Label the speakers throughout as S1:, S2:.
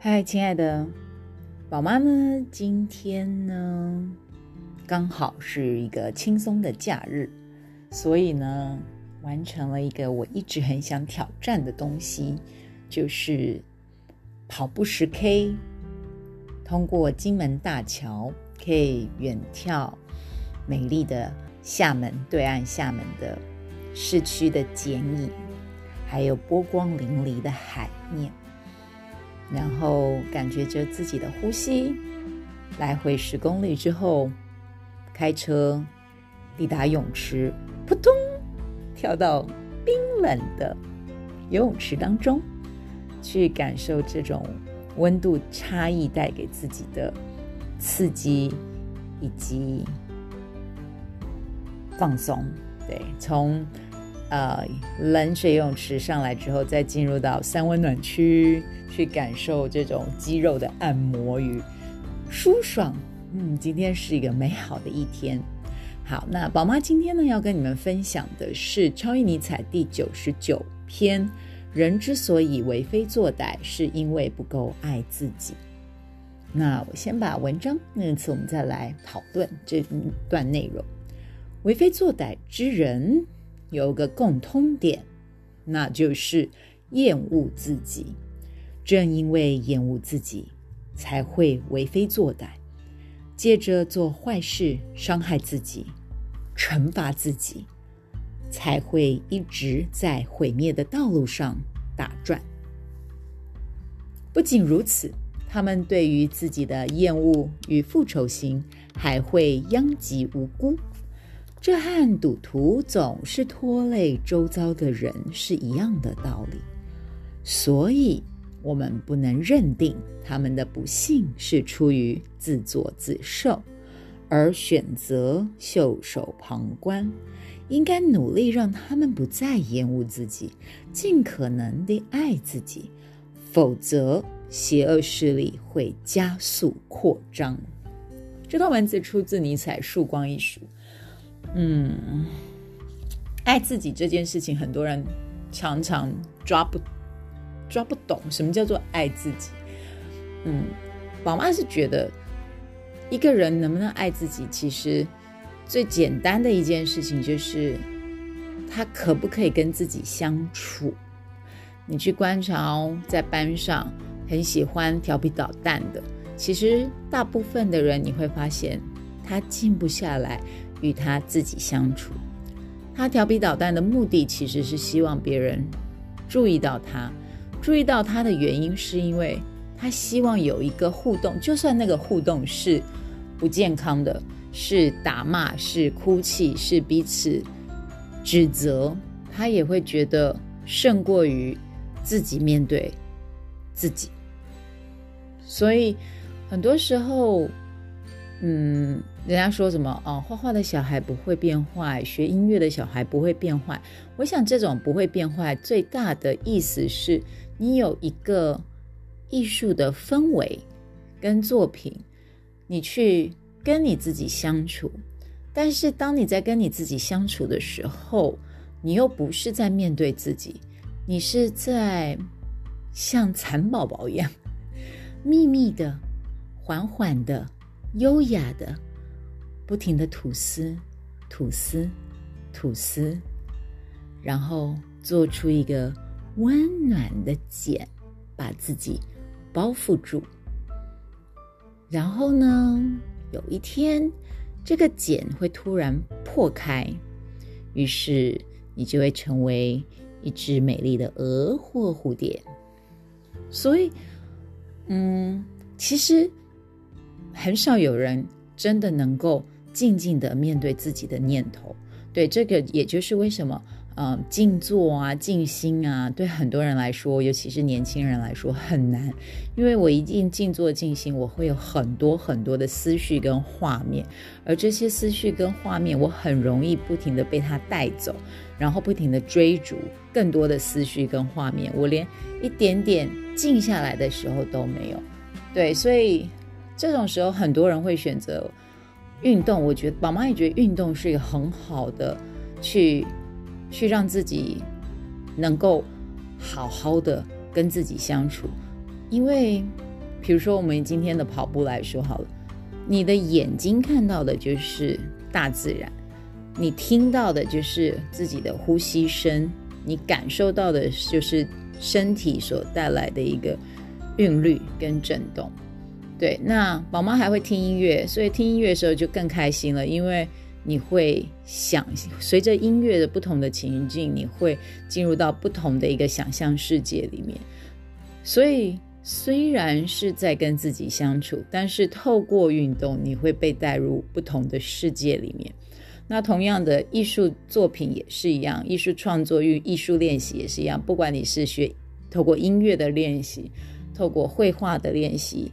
S1: 嗨，亲爱的宝妈呢？今天呢，刚好是一个轻松的假日，所以呢，完成了一个我一直很想挑战的东西，就是跑步十 K，通过金门大桥，可以远眺美丽的厦门对岸，厦门的市区的剪影，还有波光粼粼的海面。然后感觉着自己的呼吸，来回十公里之后，开车抵达泳池，扑通跳到冰冷的游泳池当中，去感受这种温度差异带给自己的刺激以及放松。对，从呃冷水泳池上来之后，再进入到三温暖区。去感受这种肌肉的按摩与舒爽。嗯，今天是一个美好的一天。好，那宝妈今天呢要跟你们分享的是《超越尼采》第九十九篇：人之所以为非作歹，是因为不够爱自己。那我先把文章，那次我们再来讨论这段内容。为非作歹之人有个共通点，那就是厌恶自己。正因为厌恶自己，才会为非作歹，借着做坏事伤害自己、惩罚自己，才会一直在毁灭的道路上打转。不仅如此，他们对于自己的厌恶与复仇心，还会殃及无辜。这和赌徒总是拖累周遭的人是一样的道理。所以。我们不能认定他们的不幸是出于自作自受，而选择袖手旁观。应该努力让他们不再厌恶自己，尽可能的爱自己，否则邪恶势力会加速扩张。这段文字出自尼采《曙光》一书。嗯，爱自己这件事情，很多人常常抓不。抓不懂什么叫做爱自己。嗯，宝妈是觉得一个人能不能爱自己，其实最简单的一件事情就是他可不可以跟自己相处。你去观察哦，在班上很喜欢调皮捣蛋的，其实大部分的人你会发现他静不下来与他自己相处。他调皮捣蛋的目的其实是希望别人注意到他。注意到他的原因，是因为他希望有一个互动，就算那个互动是不健康的，是打骂，是哭泣，是彼此指责，他也会觉得胜过于自己面对自己。所以很多时候，嗯，人家说什么哦，画画的小孩不会变坏，学音乐的小孩不会变坏。我想这种不会变坏，最大的意思是。你有一个艺术的氛围跟作品，你去跟你自己相处，但是当你在跟你自己相处的时候，你又不是在面对自己，你是在像蚕宝宝一样，秘密的、缓缓的、优雅的，不停的吐丝、吐丝、吐丝，然后做出一个。温暖的茧把自己包覆住，然后呢，有一天，这个茧会突然破开，于是你就会成为一只美丽的蛾或蝴蝶。所以，嗯，其实很少有人真的能够静静的面对自己的念头。对，这个也就是为什么。嗯，静坐啊，静心啊，对很多人来说，尤其是年轻人来说很难，因为我一定静坐静心，我会有很多很多的思绪跟画面，而这些思绪跟画面，我很容易不停的被它带走，然后不停的追逐更多的思绪跟画面，我连一点点静下来的时候都没有。对，所以这种时候，很多人会选择运动。我觉得宝妈也觉得运动是一个很好的去。去让自己能够好好的跟自己相处，因为比如说我们今天的跑步来说好了，你的眼睛看到的就是大自然，你听到的就是自己的呼吸声，你感受到的就是身体所带来的一个韵律跟震动。对，那宝妈还会听音乐，所以听音乐的时候就更开心了，因为你会想随着音乐的不同的情境，你会进入到不同的一个想象世界里面。所以虽然是在跟自己相处，但是透过运动，你会被带入不同的世界里面。那同样的艺术作品也是一样，艺术创作与艺术练习也是一样，不管你是学透过音乐的练习，透过绘画的练习。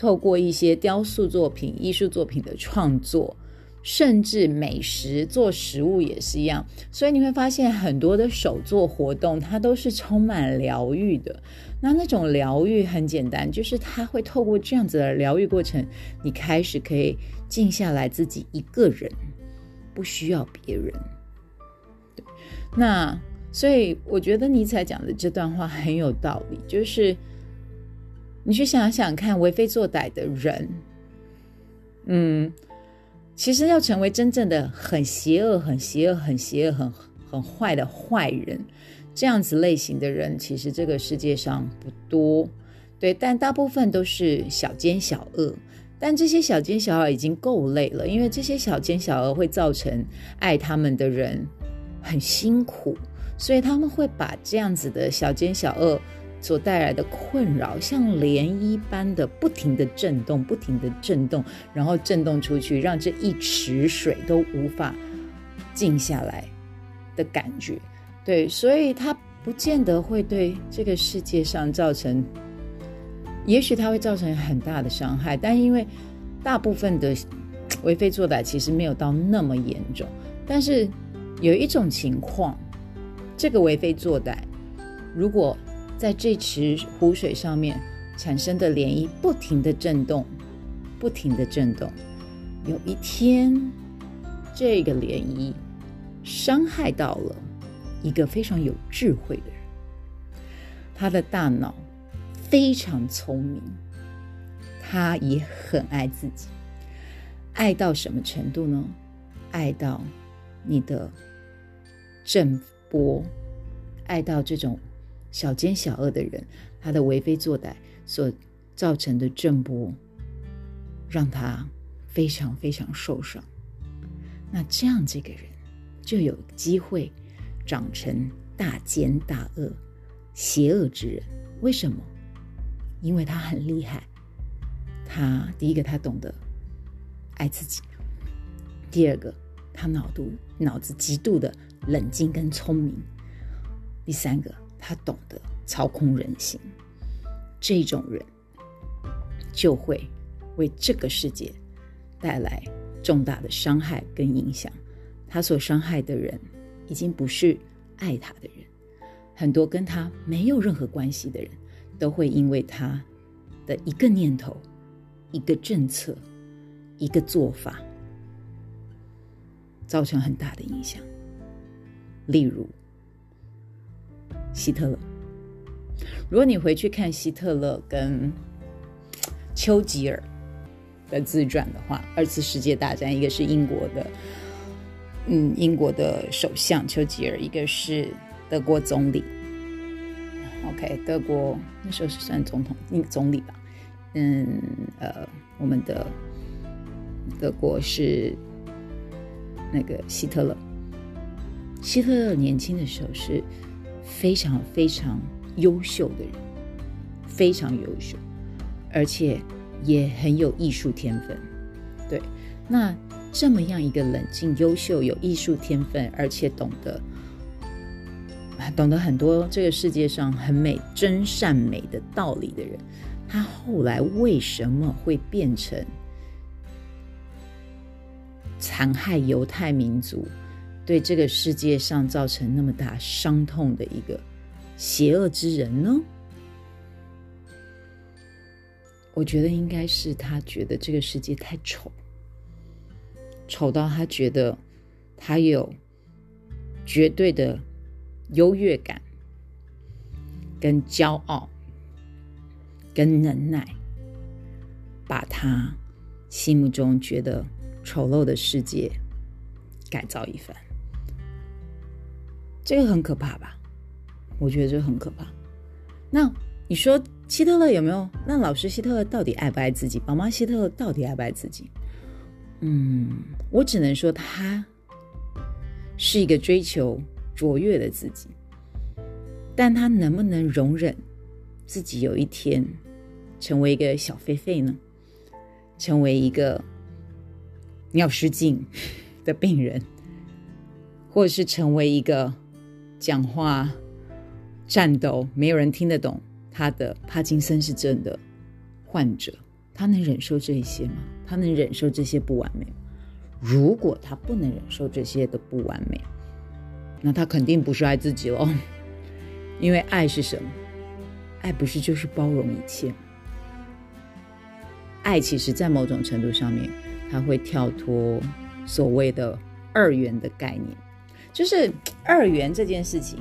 S1: 透过一些雕塑作品、艺术作品的创作，甚至美食做食物也是一样。所以你会发现很多的手作活动，它都是充满疗愈的。那那种疗愈很简单，就是它会透过这样子的疗愈过程，你开始可以静下来，自己一个人，不需要别人。对，那所以我觉得尼采讲的这段话很有道理，就是。你去想想看，为非作歹的人，嗯，其实要成为真正的很邪恶、很邪恶、很邪恶、很很坏的坏人，这样子类型的人，其实这个世界上不多，对，但大部分都是小奸小恶。但这些小奸小恶已经够累了，因为这些小奸小恶会造成爱他们的人很辛苦，所以他们会把这样子的小奸小恶。所带来的困扰，像涟漪般的不停的震动，不停的震动，然后震动出去，让这一池水都无法静下来的感觉。对，所以它不见得会对这个世界上造成，也许它会造成很大的伤害，但因为大部分的为非作歹其实没有到那么严重。但是有一种情况，这个为非作歹，如果在这池湖水上面产生的涟漪不停的震动，不停的震动。有一天，这个涟漪伤害到了一个非常有智慧的人。他的大脑非常聪明，他也很爱自己。爱到什么程度呢？爱到你的震波，爱到这种。小奸小恶的人，他的为非作歹所造成的震波，让他非常非常受伤。那这样这个人就有机会长成大奸大恶、邪恶之人。为什么？因为他很厉害。他第一个，他懂得爱自己；第二个，他脑度脑子极度的冷静跟聪明；第三个。他懂得操控人心，这种人就会为这个世界带来重大的伤害跟影响。他所伤害的人，已经不是爱他的人，很多跟他没有任何关系的人，都会因为他的一个念头、一个政策、一个做法，造成很大的影响。例如。希特勒，如果你回去看希特勒跟丘吉尔的自传的话，二次世界大战，一个是英国的，嗯，英国的首相丘吉尔，一个是德国总理。OK，德国那时候是算总统，嗯，总理吧。嗯，呃，我们的德国是那个希特勒。希特勒年轻的时候是。非常非常优秀的人，非常优秀，而且也很有艺术天分。对，那这么样一个冷静、优秀、有艺术天分，而且懂得懂得很多这个世界上很美、真善美的道理的人，他后来为什么会变成残害犹太民族？对这个世界上造成那么大伤痛的一个邪恶之人呢？我觉得应该是他觉得这个世界太丑，丑到他觉得他有绝对的优越感、跟骄傲、跟能耐，把他心目中觉得丑陋的世界改造一番。这个很可怕吧？我觉得这很可怕。那你说希特勒有没有？那老师希特勒到底爱不爱自己？宝妈希特勒到底爱不爱自己？嗯，我只能说他是一个追求卓越的自己，但他能不能容忍自己有一天成为一个小狒狒呢？成为一个尿失禁的病人，或者是成为一个讲话颤抖、没有人听得懂他的帕金森氏症的患者？他能忍受这一些吗？他能忍受这些不完美吗？如果他不能忍受这些的不完美，那他肯定不是爱自己喽。因为爱是什么？爱不是就是包容一切？爱其实，在某种程度上面，它会跳脱所谓的二元的概念，就是二元这件事情，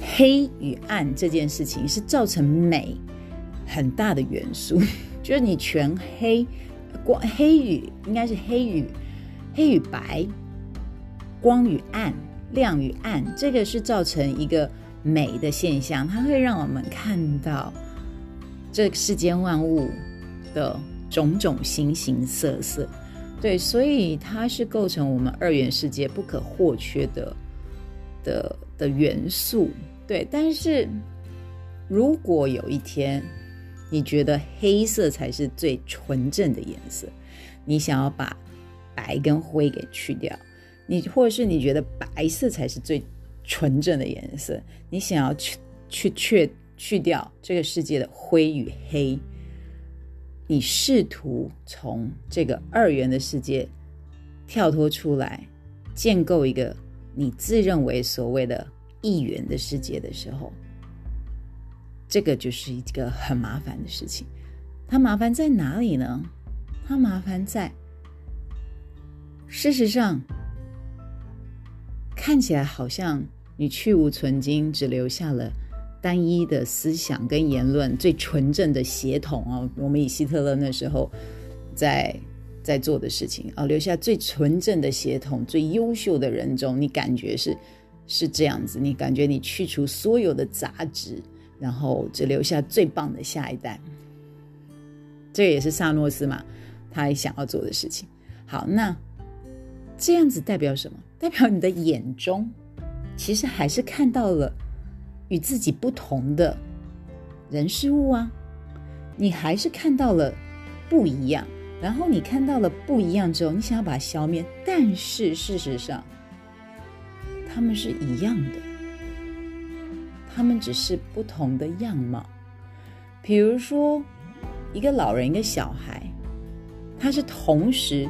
S1: 黑与暗这件事情是造成美很大的元素。就是你全黑，光黑与应该是黑与黑与白，光与暗，亮与暗，这个是造成一个美的现象，它会让我们看到这世间万物的种种形形色色。对，所以它是构成我们二元世界不可或缺的的的元素。对，但是如果有一天，你觉得黑色才是最纯正的颜色，你想要把白跟灰给去掉，你或者是你觉得白色才是最纯正的颜色，你想要去去去去掉这个世界的灰与黑，你试图从这个二元的世界跳脱出来，建构一个你自认为所谓的一元的世界的时候。这个就是一个很麻烦的事情，它麻烦在哪里呢？它麻烦在，事实上看起来好像你去无存精，只留下了单一的思想跟言论，最纯正的血统哦。我们以希特勒那时候在在做的事情啊，留下最纯正的血统，最优秀的人中，你感觉是是这样子，你感觉你去除所有的杂质。然后只留下最棒的下一代，这也是萨诺斯嘛，他想要做的事情。好，那这样子代表什么？代表你的眼中其实还是看到了与自己不同的人事物啊，你还是看到了不一样。然后你看到了不一样之后，你想要把它消灭，但是事实上他们是一样的。他们只是不同的样貌，比如说，一个老人，一个小孩，他是同时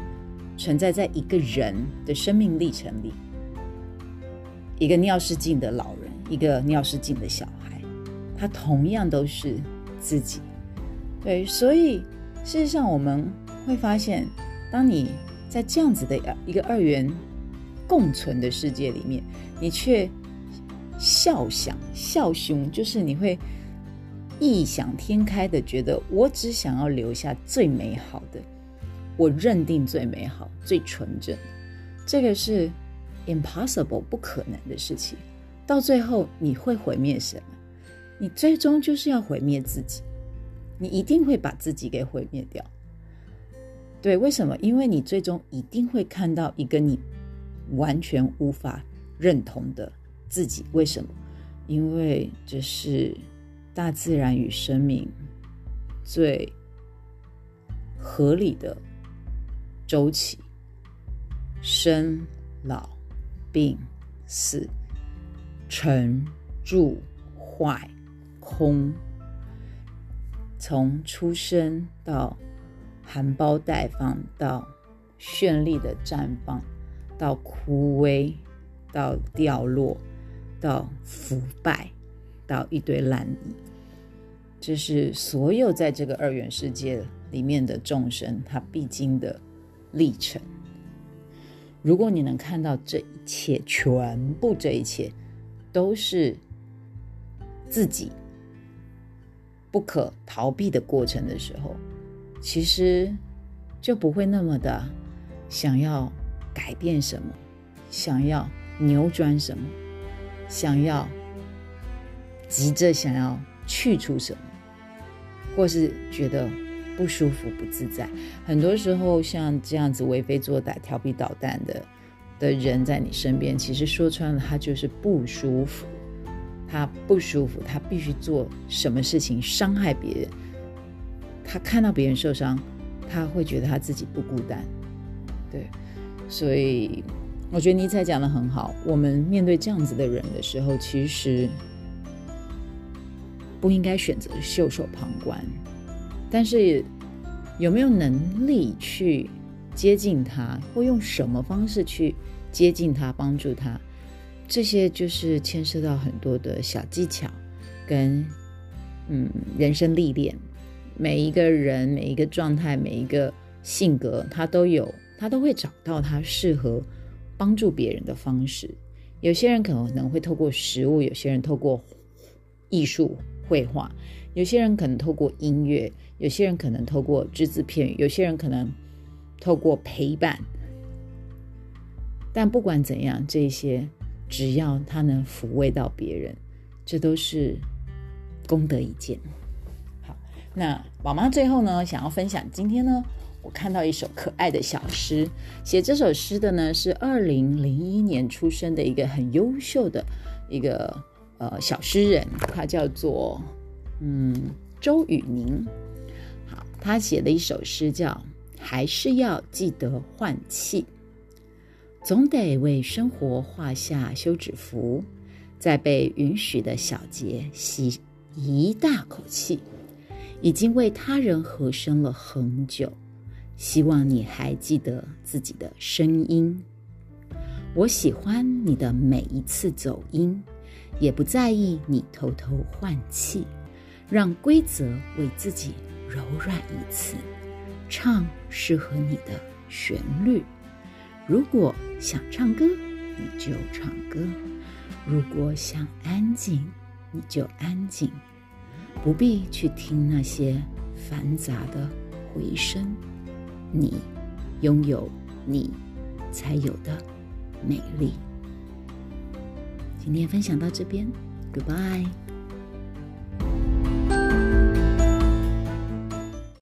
S1: 存在在一个人的生命历程里。一个尿失禁的老人，一个尿失禁的小孩，他同样都是自己。对，所以事实上我们会发现，当你在这样子的一个二元共存的世界里面，你却。笑想笑胸，就是你会异想天开的觉得，我只想要留下最美好的，我认定最美好、最纯正。这个是 impossible 不可能的事情。到最后你会毁灭什么？你最终就是要毁灭自己，你一定会把自己给毁灭掉。对，为什么？因为你最终一定会看到一个你完全无法认同的。自己为什么？因为这是大自然与生命最合理的周期：生、老、病、死、成、住、坏、空。从出生到含苞待放，到绚丽的绽放，到枯萎，到掉落。到腐败，到一堆烂泥，这是所有在这个二元世界里面的众生他必经的历程。如果你能看到这一切，全部这一切都是自己不可逃避的过程的时候，其实就不会那么的想要改变什么，想要扭转什么，想要急着想要去除什么，或是觉得不舒服、不自在。很多时候，像这样子为非作歹、调皮捣蛋的的人在你身边，其实说穿了，他就是不舒服。他不舒服，他必须做什么事情伤害别人。他看到别人受伤，他会觉得他自己不孤单。对，所以我觉得尼采讲的很好。我们面对这样子的人的时候，其实不应该选择袖手旁观，但是有没有能力去接近他，或用什么方式去接近他、帮助他？这些就是牵涉到很多的小技巧，跟嗯人生历练。每一个人、每一个状态、每一个性格，他都有，他都会找到他适合帮助别人的方式。有些人可能会透过食物，有些人透过艺术绘画，有些人可能透过音乐，有些人可能透过只字片语，有些人可能透过陪伴。但不管怎样，这些。只要他能抚慰到别人，这都是功德一件。好，那宝妈最后呢，想要分享今天呢，我看到一首可爱的小诗。写这首诗的呢，是二零零一年出生的一个很优秀的一个呃小诗人，他叫做嗯周雨宁。好，他写的一首诗叫《还是要记得换气》。总得为生活画下休止符，在被允许的小节吸一大口气。已经为他人和声了很久，希望你还记得自己的声音。我喜欢你的每一次走音，也不在意你偷偷换气。让规则为自己柔软一次，唱适合你的旋律。如果想唱歌，你就唱歌；如果想安静，你就安静。不必去听那些繁杂的回声。你拥有你才有的美丽。今天分享到这边，Goodbye。